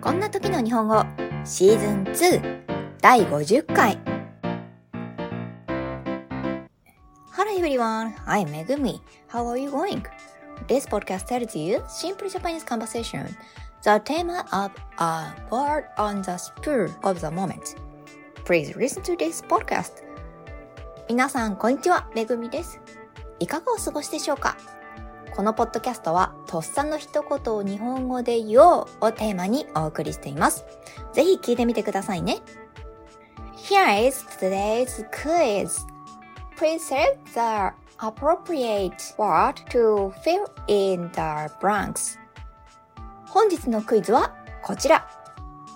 こんな時の日本語シーズン2第50回 Hello everyone, I'm Megumi. How are you going? This podcast tells you simple Japanese conversation. The theme of a word on the spur of the moment. Please listen to this podcast. 皆さん、こんにちは。めぐみです。いかがお過ごしでしょうかこのポッドキャストは、とっさの一言を日本語で言おうをテーマにお送りしています。ぜひ聞いてみてくださいね。Here is today's quiz. Please select the appropriate word to fill in the blanks. 本日のクイズはこちら。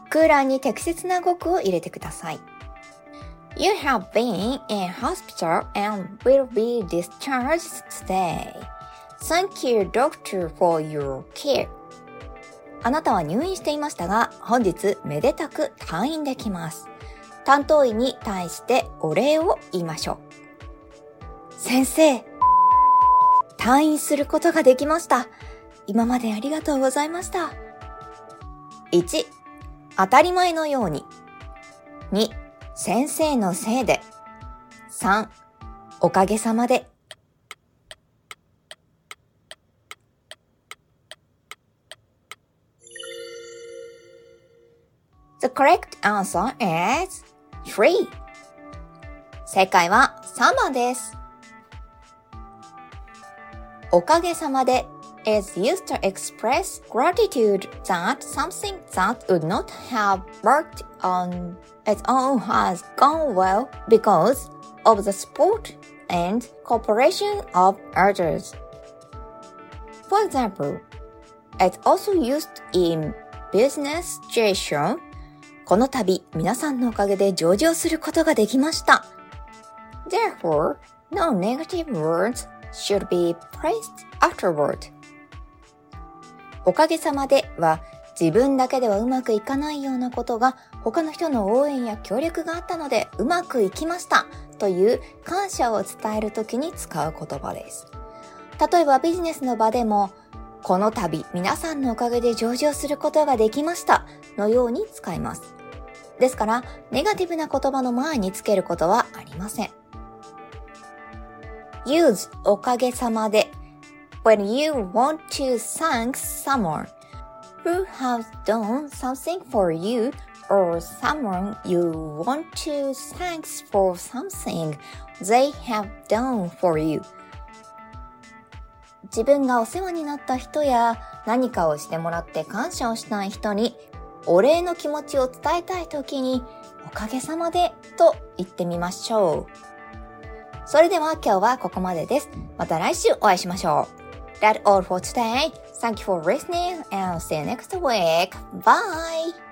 空欄に適切な語句を入れてください。You have been in hospital and will be discharged today. Thank you, doctor, for your care. あなたは入院していましたが、本日めでたく退院できます。担当医に対してお礼を言いましょう。先生、退院することができました。今までありがとうございました。1、当たり前のように。2、先生のせいで。3、おかげさまで。The correct answer is 3. 正解は3番です。おかげさまで is used to express gratitude that something that would not have worked on its own has gone well because of the support and cooperation of others. For example, it's also used in business situation この度、皆さんのおかげで上場することができました。Therefore, no negative words should be praised afterward. おかげさまでは、自分だけではうまくいかないようなことが他の人の応援や協力があったのでうまくいきましたという感謝を伝えるときに使う言葉です。例えばビジネスの場でもこの度皆さんのおかげで上場することができましたのように使います。ですから、ネガティブな言葉の前につけることはありません。use おかげさまで when you want to thank someone who has done something for you or someone you want to thank for something they have done for you 自分がお世話になった人や何かをしてもらって感謝をしたい人にお礼の気持ちを伝えたいときに、おかげさまでと言ってみましょう。それでは今日はここまでです。また来週お会いしましょう。That's all for today. Thank you for listening and see you next week. Bye!